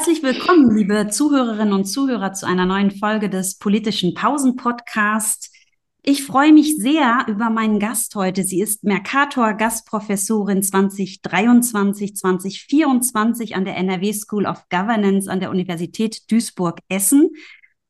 Herzlich willkommen, liebe Zuhörerinnen und Zuhörer, zu einer neuen Folge des politischen Pausen-Podcast. Ich freue mich sehr über meinen Gast heute. Sie ist Mercator Gastprofessorin 2023, 2024 an der NRW School of Governance an der Universität Duisburg-Essen.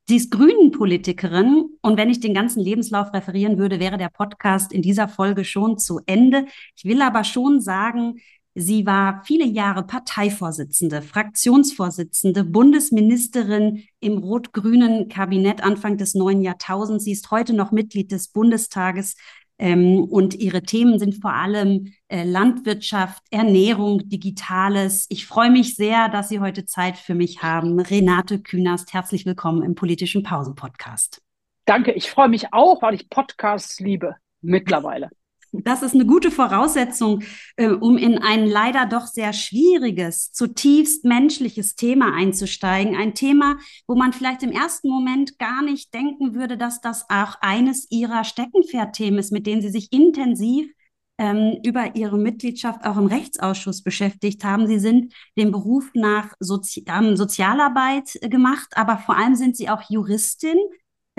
Sie ist Grünen-Politikerin und wenn ich den ganzen Lebenslauf referieren würde, wäre der Podcast in dieser Folge schon zu Ende. Ich will aber schon sagen, Sie war viele Jahre Parteivorsitzende, Fraktionsvorsitzende, Bundesministerin im rot-grünen Kabinett Anfang des neuen Jahrtausends. Sie ist heute noch Mitglied des Bundestages ähm, und ihre Themen sind vor allem äh, Landwirtschaft, Ernährung, Digitales. Ich freue mich sehr, dass Sie heute Zeit für mich haben. Renate Künast, herzlich willkommen im politischen Pausen-Podcast. Danke, ich freue mich auch, weil ich Podcasts liebe mittlerweile. Das ist eine gute Voraussetzung, äh, um in ein leider doch sehr schwieriges, zutiefst menschliches Thema einzusteigen. Ein Thema, wo man vielleicht im ersten Moment gar nicht denken würde, dass das auch eines ihrer Steckenpferdthemen ist, mit denen sie sich intensiv ähm, über ihre Mitgliedschaft auch im Rechtsausschuss beschäftigt haben. Sie sind dem Beruf nach Sozi ähm, Sozialarbeit gemacht, aber vor allem sind sie auch Juristin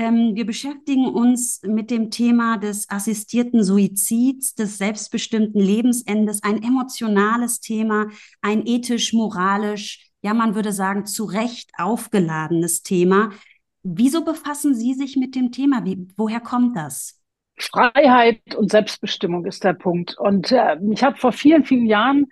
ähm, wir beschäftigen uns mit dem Thema des assistierten Suizids, des selbstbestimmten Lebensendes, ein emotionales Thema, ein ethisch, moralisch, ja, man würde sagen, zu Recht aufgeladenes Thema. Wieso befassen Sie sich mit dem Thema? Wie, woher kommt das? Freiheit und Selbstbestimmung ist der Punkt. Und äh, mich hat vor vielen, vielen Jahren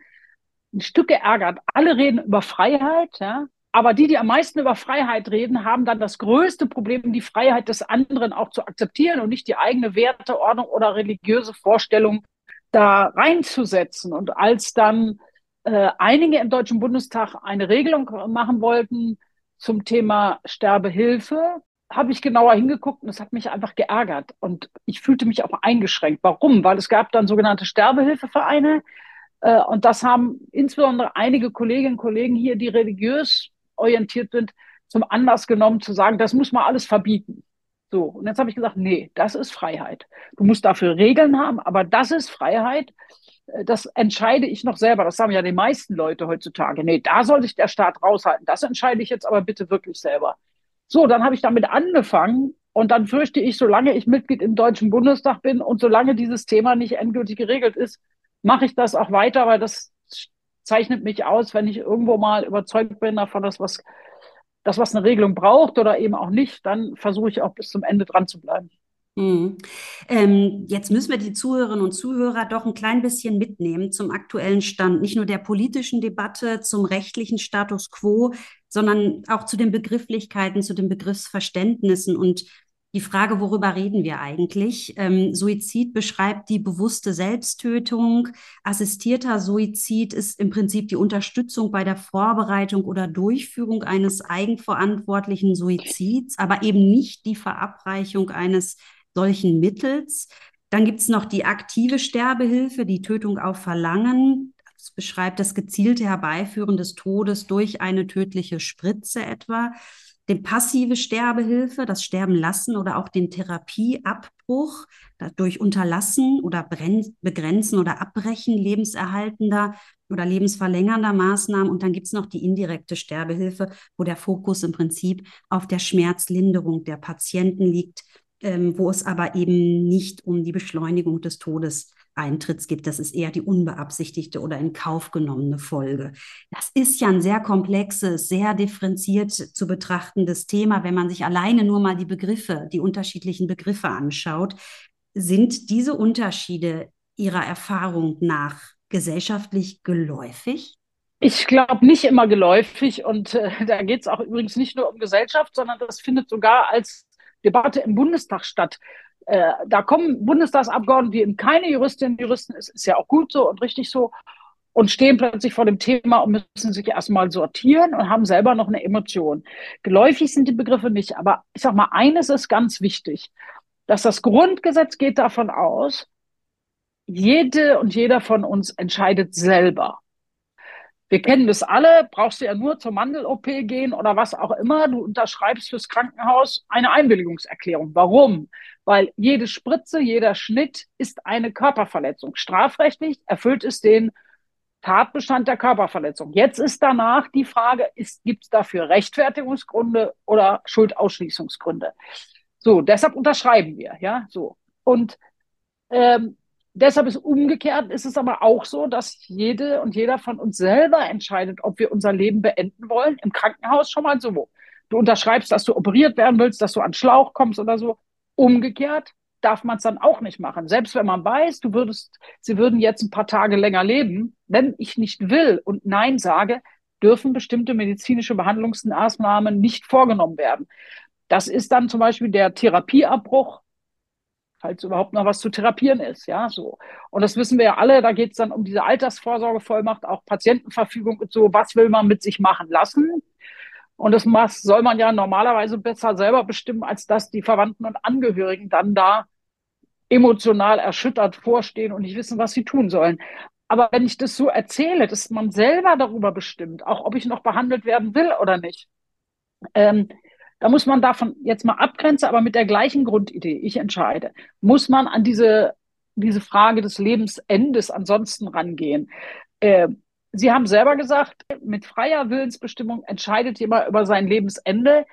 ein Stück geärgert. Alle reden über Freiheit, ja, aber die, die am meisten über Freiheit reden, haben dann das größte Problem, die Freiheit des anderen auch zu akzeptieren und nicht die eigene Werteordnung oder religiöse Vorstellung da reinzusetzen. Und als dann äh, einige im Deutschen Bundestag eine Regelung machen wollten zum Thema Sterbehilfe, habe ich genauer hingeguckt und es hat mich einfach geärgert. Und ich fühlte mich auch eingeschränkt. Warum? Weil es gab dann sogenannte Sterbehilfevereine. Äh, und das haben insbesondere einige Kolleginnen und Kollegen hier, die religiös orientiert sind, zum Anlass genommen zu sagen, das muss man alles verbieten. So, und jetzt habe ich gesagt, nee, das ist Freiheit. Du musst dafür Regeln haben, aber das ist Freiheit. Äh, das entscheide ich noch selber. Das haben ja die meisten Leute heutzutage. Nee, da soll sich der Staat raushalten. Das entscheide ich jetzt aber bitte wirklich selber. So, dann habe ich damit angefangen und dann fürchte ich, solange ich Mitglied im Deutschen Bundestag bin und solange dieses Thema nicht endgültig geregelt ist, mache ich das auch weiter, weil das zeichnet mich aus, wenn ich irgendwo mal überzeugt bin davon, dass was, dass was eine Regelung braucht oder eben auch nicht, dann versuche ich auch bis zum Ende dran zu bleiben. Mhm. Ähm, jetzt müssen wir die Zuhörerinnen und Zuhörer doch ein klein bisschen mitnehmen zum aktuellen Stand, nicht nur der politischen Debatte, zum rechtlichen Status quo, sondern auch zu den Begrifflichkeiten, zu den Begriffsverständnissen. Und die Frage, worüber reden wir eigentlich? Ähm, Suizid beschreibt die bewusste Selbsttötung. Assistierter Suizid ist im Prinzip die Unterstützung bei der Vorbereitung oder Durchführung eines eigenverantwortlichen Suizids, aber eben nicht die Verabreichung eines solchen Mittels. Dann gibt es noch die aktive Sterbehilfe, die Tötung auf Verlangen. Das beschreibt das gezielte Herbeiführen des Todes durch eine tödliche Spritze etwa den passive Sterbehilfe, das Sterben lassen oder auch den Therapieabbruch durch Unterlassen oder Begrenzen oder Abbrechen lebenserhaltender oder lebensverlängernder Maßnahmen. Und dann gibt es noch die indirekte Sterbehilfe, wo der Fokus im Prinzip auf der Schmerzlinderung der Patienten liegt, ähm, wo es aber eben nicht um die Beschleunigung des Todes Eintritts gibt. Das ist eher die unbeabsichtigte oder in Kauf genommene Folge. Ist ja ein sehr komplexes, sehr differenziert zu betrachtendes Thema, wenn man sich alleine nur mal die Begriffe, die unterschiedlichen Begriffe anschaut. Sind diese Unterschiede Ihrer Erfahrung nach gesellschaftlich geläufig? Ich glaube nicht immer geläufig und äh, da geht es auch übrigens nicht nur um Gesellschaft, sondern das findet sogar als Debatte im Bundestag statt. Äh, da kommen Bundestagsabgeordnete, die eben keine Juristinnen und Juristen ist, ist ja auch gut so und richtig so, und stehen plötzlich vor dem Thema und müssen sich erstmal sortieren und haben selber noch eine Emotion. Geläufig sind die Begriffe nicht, aber ich sag mal, eines ist ganz wichtig, dass das Grundgesetz geht davon aus, jede und jeder von uns entscheidet selber. Wir kennen das alle, brauchst du ja nur zur Mandel-OP gehen oder was auch immer. Du unterschreibst fürs Krankenhaus eine Einwilligungserklärung. Warum? Weil jede Spritze, jeder Schnitt ist eine Körperverletzung. Strafrechtlich erfüllt es den Tatbestand der Körperverletzung. Jetzt ist danach die Frage, gibt es dafür Rechtfertigungsgründe oder Schuldausschließungsgründe? So, deshalb unterschreiben wir, ja, so. Und ähm, deshalb ist umgekehrt, ist es aber auch so, dass jede und jeder von uns selber entscheidet, ob wir unser Leben beenden wollen. Im Krankenhaus schon mal so. Du unterschreibst, dass du operiert werden willst, dass du an Schlauch kommst oder so. Umgekehrt darf man es dann auch nicht machen. Selbst wenn man weiß, du würdest, sie würden jetzt ein paar Tage länger leben, wenn ich nicht will und Nein sage, dürfen bestimmte medizinische Behandlungsmaßnahmen nicht vorgenommen werden. Das ist dann zum Beispiel der Therapieabbruch, falls überhaupt noch was zu therapieren ist, ja, so. Und das wissen wir ja alle, da geht es dann um diese Altersvorsorgevollmacht, auch Patientenverfügung und so, was will man mit sich machen lassen? Und das soll man ja normalerweise besser selber bestimmen, als dass die Verwandten und Angehörigen dann da emotional erschüttert vorstehen und nicht wissen, was sie tun sollen. Aber wenn ich das so erzähle, dass man selber darüber bestimmt, auch ob ich noch behandelt werden will oder nicht, ähm, da muss man davon jetzt mal abgrenzen, aber mit der gleichen Grundidee, ich entscheide, muss man an diese, diese Frage des Lebensendes ansonsten rangehen. Äh, Sie haben selber gesagt, mit freier Willensbestimmung entscheidet jemand über sein Lebensende,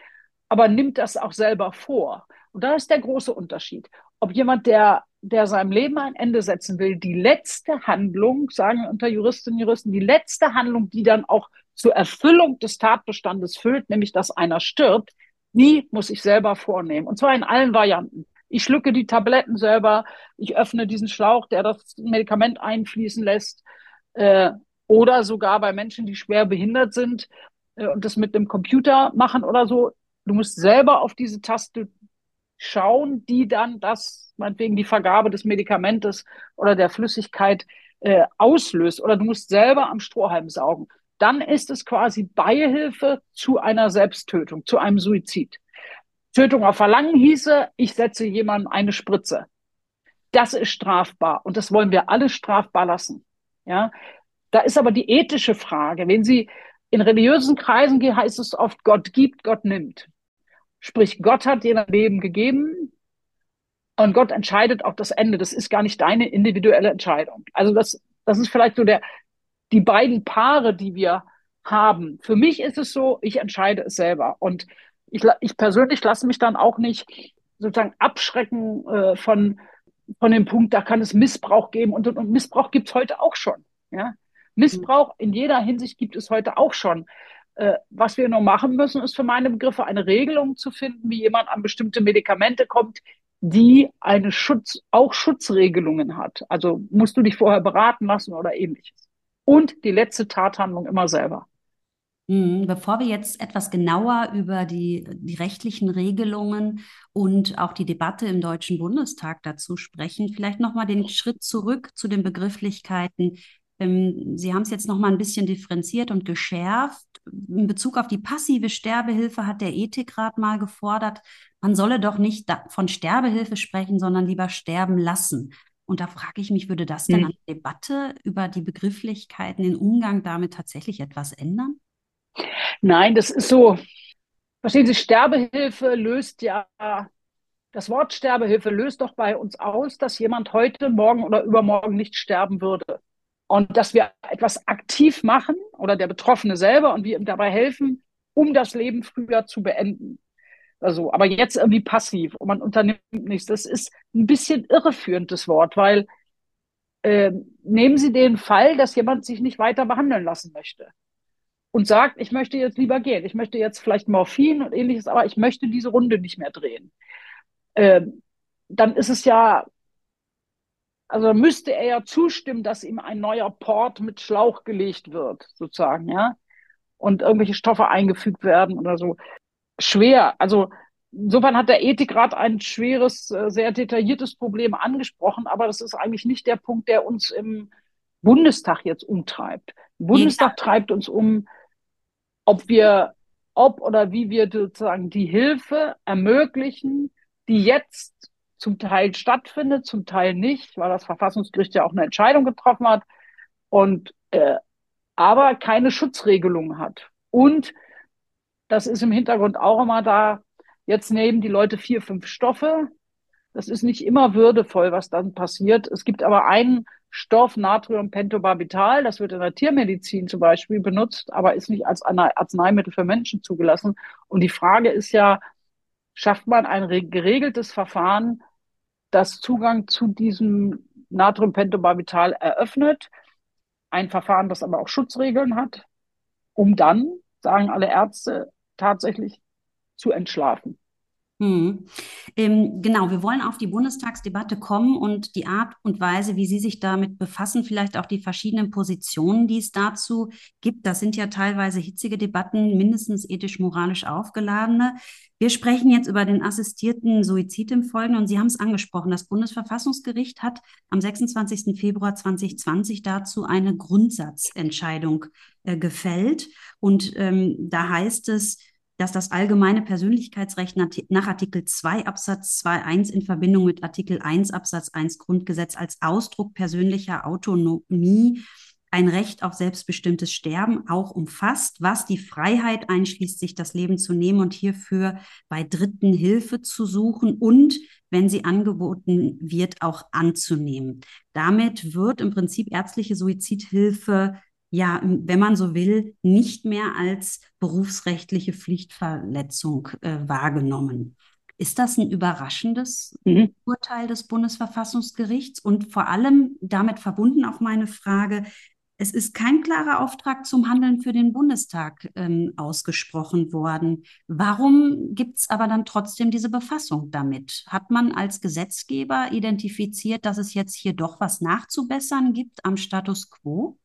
aber nimmt das auch selber vor. Und da ist der große Unterschied. Ob jemand, der, der seinem Leben ein Ende setzen will, die letzte Handlung, sagen unter Juristinnen und Juristen, die letzte Handlung, die dann auch zur Erfüllung des Tatbestandes füllt, nämlich dass einer stirbt, die muss ich selber vornehmen. Und zwar in allen Varianten. Ich schlucke die Tabletten selber, ich öffne diesen Schlauch, der das Medikament einfließen lässt. Äh, oder sogar bei Menschen, die schwer behindert sind äh, und das mit dem Computer machen oder so. Du musst selber auf diese Taste schauen, die dann das, meinetwegen die Vergabe des Medikamentes oder der Flüssigkeit äh, auslöst. Oder du musst selber am Strohhalm saugen. Dann ist es quasi Beihilfe zu einer Selbsttötung, zu einem Suizid. Tötung auf Verlangen hieße, ich setze jemandem eine Spritze. Das ist strafbar und das wollen wir alle strafbar lassen. Ja, da ist aber die ethische Frage. Wenn Sie in religiösen Kreisen gehen, heißt es oft, Gott gibt, Gott nimmt. Sprich, Gott hat dir ein Leben gegeben und Gott entscheidet auch das Ende. Das ist gar nicht deine individuelle Entscheidung. Also das, das ist vielleicht so der, die beiden Paare, die wir haben. Für mich ist es so, ich entscheide es selber. Und ich, ich persönlich lasse mich dann auch nicht sozusagen abschrecken äh, von, von dem Punkt, da kann es Missbrauch geben. Und, und Missbrauch gibt es heute auch schon. Ja? Missbrauch in jeder Hinsicht gibt es heute auch schon. Äh, was wir nur machen müssen, ist für meine Begriffe eine Regelung zu finden, wie jemand an bestimmte Medikamente kommt, die eine Schutz, auch Schutzregelungen hat. Also musst du dich vorher beraten lassen oder ähnliches. Und die letzte Tathandlung immer selber. Mhm. Bevor wir jetzt etwas genauer über die, die rechtlichen Regelungen und auch die Debatte im Deutschen Bundestag dazu sprechen, vielleicht nochmal den Schritt zurück zu den Begrifflichkeiten ähm, Sie haben es jetzt noch mal ein bisschen differenziert und geschärft. In Bezug auf die passive Sterbehilfe hat der Ethikrat mal gefordert, man solle doch nicht von Sterbehilfe sprechen, sondern lieber sterben lassen. Und da frage ich mich, würde das denn hm. an der Debatte über die Begrifflichkeiten, den Umgang damit tatsächlich etwas ändern? Nein, das ist so. Verstehen Sie, Sterbehilfe löst ja, das Wort Sterbehilfe löst doch bei uns aus, dass jemand heute, morgen oder übermorgen nicht sterben würde und dass wir etwas aktiv machen oder der Betroffene selber und wir ihm dabei helfen, um das Leben früher zu beenden. Also, aber jetzt irgendwie passiv und man unternimmt nichts. Das ist ein bisschen irreführend, das Wort, weil äh, nehmen Sie den Fall, dass jemand sich nicht weiter behandeln lassen möchte und sagt, ich möchte jetzt lieber gehen, ich möchte jetzt vielleicht Morphin und ähnliches, aber ich möchte diese Runde nicht mehr drehen. Äh, dann ist es ja also müsste er ja zustimmen, dass ihm ein neuer Port mit Schlauch gelegt wird, sozusagen, ja. Und irgendwelche Stoffe eingefügt werden oder so. Schwer. Also insofern hat der Ethikrat ein schweres, äh, sehr detailliertes Problem angesprochen, aber das ist eigentlich nicht der Punkt, der uns im Bundestag jetzt umtreibt. Im Bundestag ja. treibt uns um, ob wir, ob oder wie wir sozusagen die Hilfe ermöglichen, die jetzt zum Teil stattfindet, zum Teil nicht, weil das Verfassungsgericht ja auch eine Entscheidung getroffen hat und äh, aber keine Schutzregelung hat. Und das ist im Hintergrund auch immer da. Jetzt nehmen die Leute vier, fünf Stoffe. Das ist nicht immer würdevoll, was dann passiert. Es gibt aber einen Stoff, Natriumpentobarbital, das wird in der Tiermedizin zum Beispiel benutzt, aber ist nicht als Arzneimittel für Menschen zugelassen. Und die Frage ist ja, schafft man ein geregeltes Verfahren, das Zugang zu diesem Natriumpentobarbital eröffnet? Ein Verfahren, das aber auch Schutzregeln hat, um dann, sagen alle Ärzte, tatsächlich zu entschlafen. Hm. Ähm, genau, wir wollen auf die Bundestagsdebatte kommen und die Art und Weise, wie Sie sich damit befassen, vielleicht auch die verschiedenen Positionen, die es dazu gibt. Das sind ja teilweise hitzige Debatten, mindestens ethisch-moralisch aufgeladene. Wir sprechen jetzt über den assistierten Suizid im Folgenden und Sie haben es angesprochen. Das Bundesverfassungsgericht hat am 26. Februar 2020 dazu eine Grundsatzentscheidung äh, gefällt. Und ähm, da heißt es, dass das allgemeine Persönlichkeitsrecht nach Artikel 2 Absatz 2.1 in Verbindung mit Artikel 1 Absatz 1 Grundgesetz als Ausdruck persönlicher Autonomie ein Recht auf selbstbestimmtes Sterben auch umfasst, was die Freiheit einschließt, sich das Leben zu nehmen und hierfür bei Dritten Hilfe zu suchen und, wenn sie angeboten wird, auch anzunehmen. Damit wird im Prinzip ärztliche Suizidhilfe ja, wenn man so will, nicht mehr als berufsrechtliche Pflichtverletzung äh, wahrgenommen. Ist das ein überraschendes mhm. Urteil des Bundesverfassungsgerichts? Und vor allem damit verbunden auch meine Frage, es ist kein klarer Auftrag zum Handeln für den Bundestag ähm, ausgesprochen worden. Warum gibt es aber dann trotzdem diese Befassung damit? Hat man als Gesetzgeber identifiziert, dass es jetzt hier doch was nachzubessern gibt am Status quo?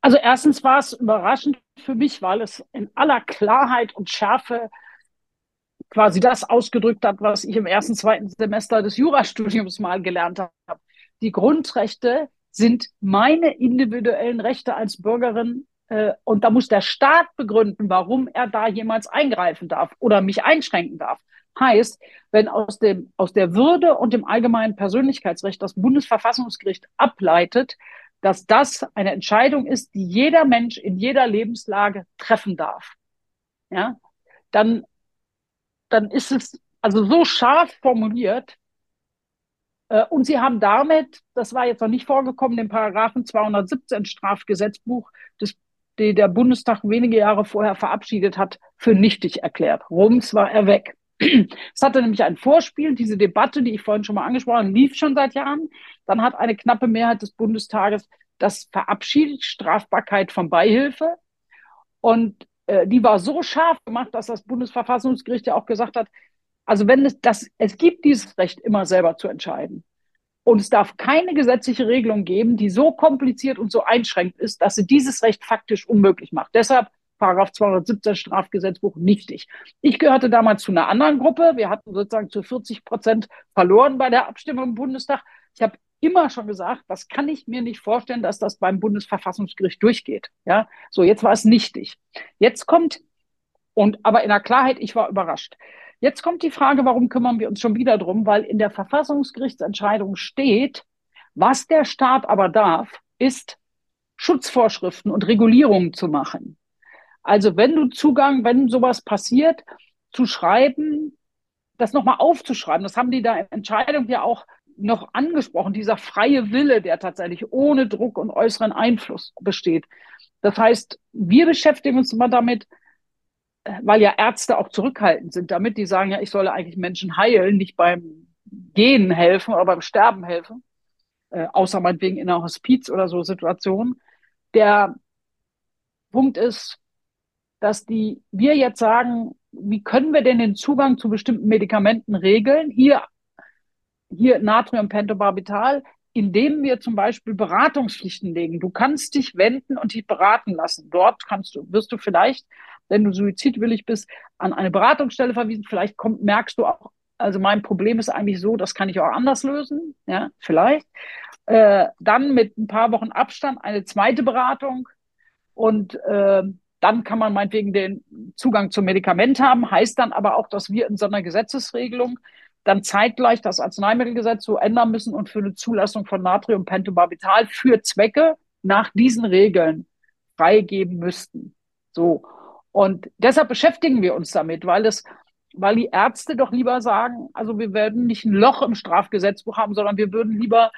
Also erstens war es überraschend für mich, weil es in aller Klarheit und Schärfe quasi das ausgedrückt hat, was ich im ersten, zweiten Semester des Jurastudiums mal gelernt habe. Die Grundrechte sind meine individuellen Rechte als Bürgerin äh, und da muss der Staat begründen, warum er da jemals eingreifen darf oder mich einschränken darf. Heißt, wenn aus, dem, aus der Würde und dem allgemeinen Persönlichkeitsrecht das Bundesverfassungsgericht ableitet, dass das eine Entscheidung ist, die jeder Mensch in jeder Lebenslage treffen darf. Ja, dann, dann ist es also so scharf formuliert. Äh, und sie haben damit, das war jetzt noch nicht vorgekommen, den Paragraphen 217 Strafgesetzbuch, das, die der Bundestag wenige Jahre vorher verabschiedet hat, für nichtig erklärt. Rums war er weg. Es hatte nämlich ein Vorspiel, diese Debatte, die ich vorhin schon mal angesprochen habe, lief schon seit Jahren. Dann hat eine knappe Mehrheit des Bundestages das verabschiedet, Strafbarkeit von Beihilfe. Und äh, die war so scharf gemacht, dass das Bundesverfassungsgericht ja auch gesagt hat, also wenn es das, es gibt dieses Recht immer selber zu entscheiden. Und es darf keine gesetzliche Regelung geben, die so kompliziert und so einschränkt ist, dass sie dieses Recht faktisch unmöglich macht. Deshalb Paragraph 217 Strafgesetzbuch nichtig. Ich gehörte damals zu einer anderen Gruppe. Wir hatten sozusagen zu 40 Prozent verloren bei der Abstimmung im Bundestag. Ich habe immer schon gesagt, das kann ich mir nicht vorstellen, dass das beim Bundesverfassungsgericht durchgeht. Ja, so jetzt war es nichtig. Jetzt kommt und aber in der Klarheit, ich war überrascht. Jetzt kommt die Frage, warum kümmern wir uns schon wieder drum? Weil in der Verfassungsgerichtsentscheidung steht, was der Staat aber darf, ist Schutzvorschriften und Regulierungen zu machen. Also wenn du Zugang, wenn sowas passiert, zu schreiben, das nochmal aufzuschreiben, das haben die da in Entscheidung ja auch noch angesprochen, dieser freie Wille, der tatsächlich ohne Druck und äußeren Einfluss besteht. Das heißt, wir beschäftigen uns immer damit, äh, weil ja Ärzte auch zurückhaltend sind damit, die sagen ja, ich solle eigentlich Menschen heilen, nicht beim Gehen helfen oder beim Sterben helfen, äh, außer meinetwegen in einer Hospiz oder so Situation. Der Punkt ist, dass die, wir jetzt sagen, wie können wir denn den Zugang zu bestimmten Medikamenten regeln? Hier, hier Natriumpentobarbital, indem wir zum Beispiel Beratungspflichten legen. Du kannst dich wenden und dich beraten lassen. Dort kannst du, wirst du vielleicht, wenn du suizidwillig bist, an eine Beratungsstelle verwiesen. Vielleicht kommt, merkst du auch, also mein Problem ist eigentlich so, das kann ich auch anders lösen. Ja, vielleicht. Äh, dann mit ein paar Wochen Abstand eine zweite Beratung und äh, dann kann man meinetwegen den Zugang zum Medikament haben, heißt dann aber auch, dass wir in so einer Gesetzesregelung dann zeitgleich das Arzneimittelgesetz so ändern müssen und für eine Zulassung von Natriumpentobarbital für Zwecke nach diesen Regeln freigeben müssten. So. Und deshalb beschäftigen wir uns damit, weil es weil die Ärzte doch lieber sagen, also wir werden nicht ein Loch im Strafgesetzbuch haben, sondern wir würden lieber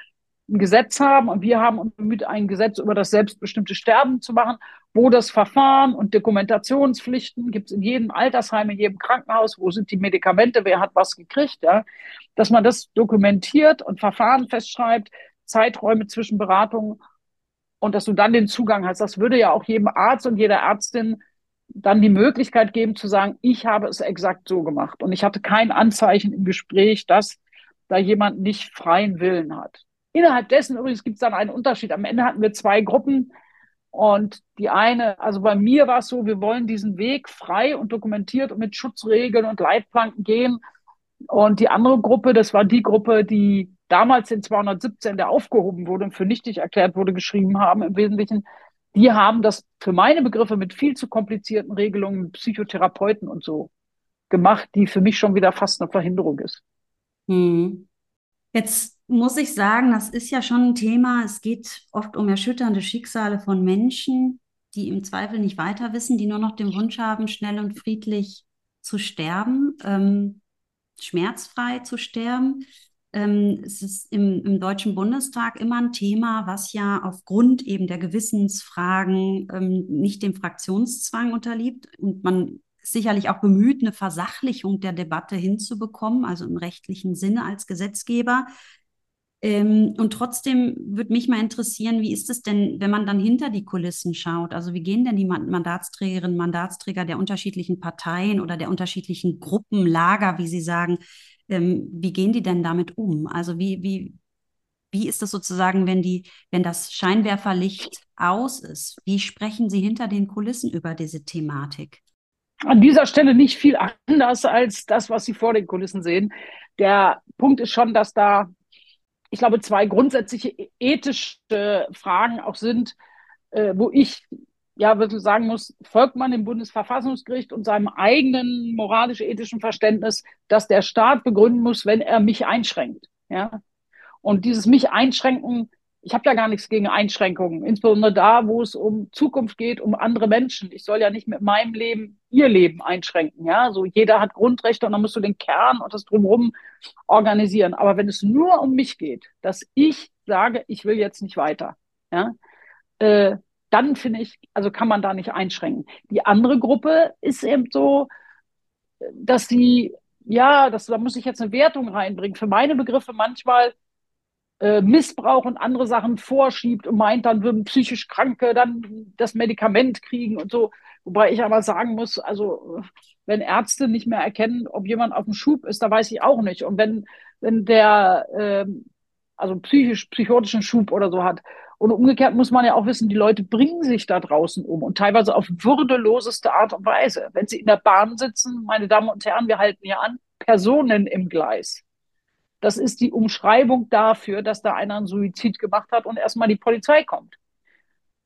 ein Gesetz haben und wir haben uns bemüht, ein Gesetz über das selbstbestimmte Sterben zu machen, wo das Verfahren und Dokumentationspflichten gibt es in jedem Altersheim, in jedem Krankenhaus, wo sind die Medikamente, wer hat was gekriegt, ja, dass man das dokumentiert und Verfahren festschreibt, Zeiträume zwischen Beratungen und dass du dann den Zugang hast. Das würde ja auch jedem Arzt und jeder Ärztin dann die Möglichkeit geben zu sagen, ich habe es exakt so gemacht und ich hatte kein Anzeichen im Gespräch, dass da jemand nicht freien Willen hat. Innerhalb dessen übrigens gibt es dann einen Unterschied. Am Ende hatten wir zwei Gruppen und die eine, also bei mir war es so, wir wollen diesen Weg frei und dokumentiert und mit Schutzregeln und Leitplanken gehen. Und die andere Gruppe, das war die Gruppe, die damals in 217, der aufgehoben wurde und für nichtig erklärt wurde, geschrieben haben im Wesentlichen, die haben das für meine Begriffe mit viel zu komplizierten Regelungen, Psychotherapeuten und so gemacht, die für mich schon wieder fast eine Verhinderung ist. Hm. Jetzt muss ich sagen, das ist ja schon ein Thema. Es geht oft um erschütternde Schicksale von Menschen, die im Zweifel nicht weiter wissen, die nur noch den Wunsch haben, schnell und friedlich zu sterben, ähm, schmerzfrei zu sterben. Ähm, es ist im, im, Deutschen Bundestag immer ein Thema, was ja aufgrund eben der Gewissensfragen ähm, nicht dem Fraktionszwang unterliegt. Und man sicherlich auch bemüht, eine Versachlichung der Debatte hinzubekommen, also im rechtlichen Sinne als Gesetzgeber. Ähm, und trotzdem würde mich mal interessieren, wie ist es denn, wenn man dann hinter die Kulissen schaut? Also wie gehen denn die Mandatsträgerinnen, Mandatsträger der unterschiedlichen Parteien oder der unterschiedlichen Gruppen, Lager, wie Sie sagen, ähm, wie gehen die denn damit um? Also wie, wie, wie ist das sozusagen, wenn die, wenn das Scheinwerferlicht aus ist? Wie sprechen Sie hinter den Kulissen über diese Thematik? An dieser Stelle nicht viel anders als das, was Sie vor den Kulissen sehen. Der Punkt ist schon, dass da, ich glaube, zwei grundsätzliche ethische Fragen auch sind, äh, wo ich ja wirklich sagen muss, folgt man dem Bundesverfassungsgericht und seinem eigenen moralisch-ethischen Verständnis, dass der Staat begründen muss, wenn er mich einschränkt. Ja? Und dieses mich einschränken, ich habe ja gar nichts gegen Einschränkungen, insbesondere da, wo es um Zukunft geht, um andere Menschen. Ich soll ja nicht mit meinem Leben ihr Leben einschränken. Ja, so jeder hat Grundrechte und dann musst du den Kern und das drumherum organisieren. Aber wenn es nur um mich geht, dass ich sage, ich will jetzt nicht weiter, ja, äh, dann finde ich, also kann man da nicht einschränken. Die andere Gruppe ist eben so, dass sie, ja, das, da muss ich jetzt eine Wertung reinbringen. Für meine Begriffe manchmal äh, Missbrauch und andere Sachen vorschiebt und meint, dann würden psychisch Kranke dann das Medikament kriegen und so. Wobei ich aber sagen muss, also wenn Ärzte nicht mehr erkennen, ob jemand auf dem Schub ist, da weiß ich auch nicht. Und wenn, wenn der äh, also psychisch, psychotischen Schub oder so hat und umgekehrt muss man ja auch wissen, die Leute bringen sich da draußen um und teilweise auf würdeloseste Art und Weise. Wenn sie in der Bahn sitzen, meine Damen und Herren, wir halten hier an, Personen im Gleis. Das ist die Umschreibung dafür, dass da einer einen Suizid gemacht hat und erstmal die Polizei kommt.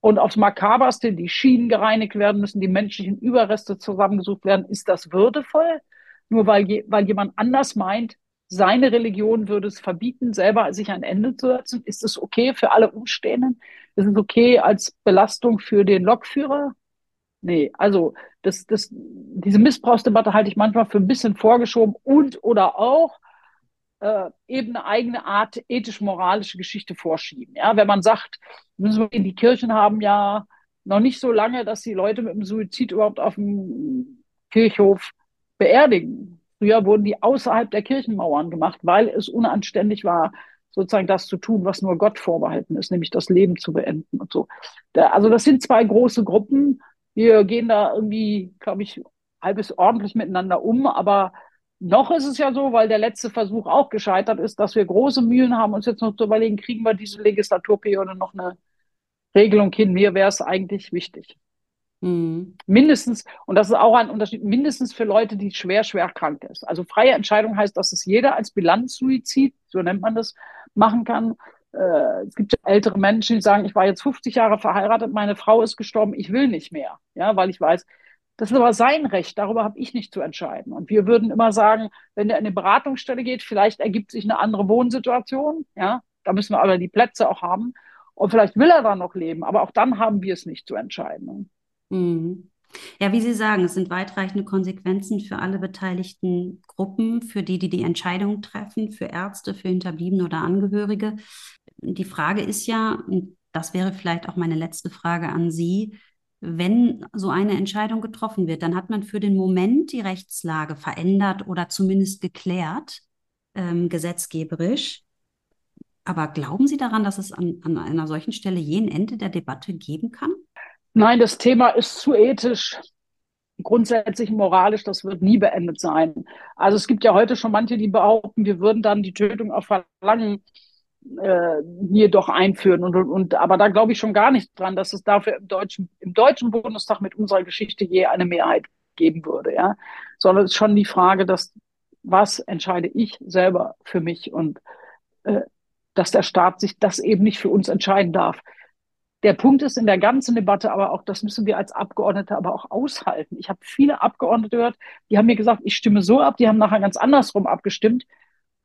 Und aufs Makaberste, die Schienen gereinigt werden müssen, die menschlichen Überreste zusammengesucht werden. Ist das würdevoll? Nur weil, je, weil jemand anders meint, seine Religion würde es verbieten, selber sich ein Ende zu setzen. Ist es okay für alle Umstehenden? Ist es okay als Belastung für den Lokführer? Nee, also das, das, diese Missbrauchsdebatte halte ich manchmal für ein bisschen vorgeschoben und oder auch äh, eben eine eigene Art ethisch-moralische Geschichte vorschieben. Ja, wenn man sagt, die Kirchen haben ja noch nicht so lange, dass die Leute mit dem Suizid überhaupt auf dem Kirchhof beerdigen. Früher wurden die außerhalb der Kirchenmauern gemacht, weil es unanständig war, sozusagen das zu tun, was nur Gott vorbehalten ist, nämlich das Leben zu beenden und so. Da, also das sind zwei große Gruppen. Wir gehen da irgendwie, glaube ich, halbes ordentlich miteinander um, aber noch ist es ja so, weil der letzte Versuch auch gescheitert ist, dass wir große Mühen haben, uns jetzt noch zu überlegen, kriegen wir diese Legislaturperiode noch eine Regelung hin? Mir wäre es eigentlich wichtig. Mhm. Mindestens, und das ist auch ein Unterschied, mindestens für Leute, die schwer, schwer krank ist. Also freie Entscheidung heißt, dass es jeder als Bilanzsuizid, so nennt man das, machen kann. Äh, es gibt ältere Menschen, die sagen, ich war jetzt 50 Jahre verheiratet, meine Frau ist gestorben, ich will nicht mehr. Ja, weil ich weiß, das ist aber sein Recht, darüber habe ich nicht zu entscheiden. Und wir würden immer sagen, wenn er in eine Beratungsstelle geht, vielleicht ergibt sich eine andere Wohnsituation, ja, da müssen wir aber die Plätze auch haben. Und vielleicht will er da noch leben, aber auch dann haben wir es nicht zu entscheiden. Mhm. Ja, wie Sie sagen, es sind weitreichende Konsequenzen für alle beteiligten Gruppen, für die, die die Entscheidung treffen, für Ärzte, für Hinterbliebene oder Angehörige. Die Frage ist ja, das wäre vielleicht auch meine letzte Frage an Sie, wenn so eine Entscheidung getroffen wird, dann hat man für den Moment die Rechtslage verändert oder zumindest geklärt, ähm, gesetzgeberisch. Aber glauben Sie daran, dass es an, an einer solchen Stelle je ein Ende der Debatte geben kann? Nein, das Thema ist zu ethisch, grundsätzlich moralisch, das wird nie beendet sein. Also es gibt ja heute schon manche, die behaupten, wir würden dann die Tötung auf Verlangen äh, hier doch einführen. Und, und, und aber da glaube ich schon gar nicht dran, dass es dafür im deutschen, im deutschen Bundestag mit unserer Geschichte je eine Mehrheit geben würde, ja. Sondern es ist schon die Frage, dass was entscheide ich selber für mich und äh, dass der Staat sich das eben nicht für uns entscheiden darf. Der Punkt ist in der ganzen Debatte aber auch, das müssen wir als Abgeordnete aber auch aushalten. Ich habe viele Abgeordnete gehört, die haben mir gesagt, ich stimme so ab, die haben nachher ganz andersrum abgestimmt,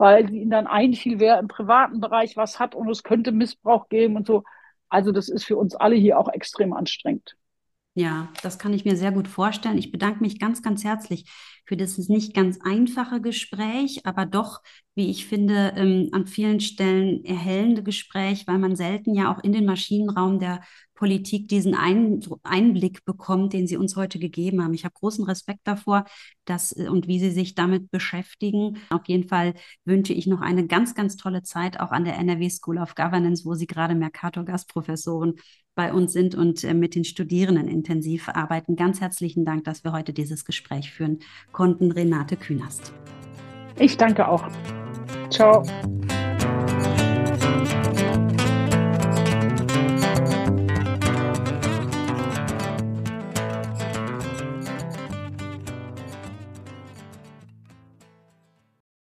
weil ihnen dann einfiel, wer im privaten Bereich was hat und es könnte Missbrauch geben und so. Also das ist für uns alle hier auch extrem anstrengend. Ja, das kann ich mir sehr gut vorstellen. Ich bedanke mich ganz, ganz herzlich für dieses nicht ganz einfache Gespräch, aber doch, wie ich finde, ähm, an vielen Stellen erhellende Gespräch, weil man selten ja auch in den Maschinenraum der Politik diesen Ein Einblick bekommt, den Sie uns heute gegeben haben. Ich habe großen Respekt davor, dass äh, und wie Sie sich damit beschäftigen. Auf jeden Fall wünsche ich noch eine ganz, ganz tolle Zeit auch an der NRW School of Governance, wo Sie gerade Mercator-Gastprofessoren bei uns sind und äh, mit den Studierenden intensiv arbeiten. Ganz herzlichen Dank, dass wir heute dieses Gespräch führen konnten. Renate Künast. Ich danke auch. Ciao.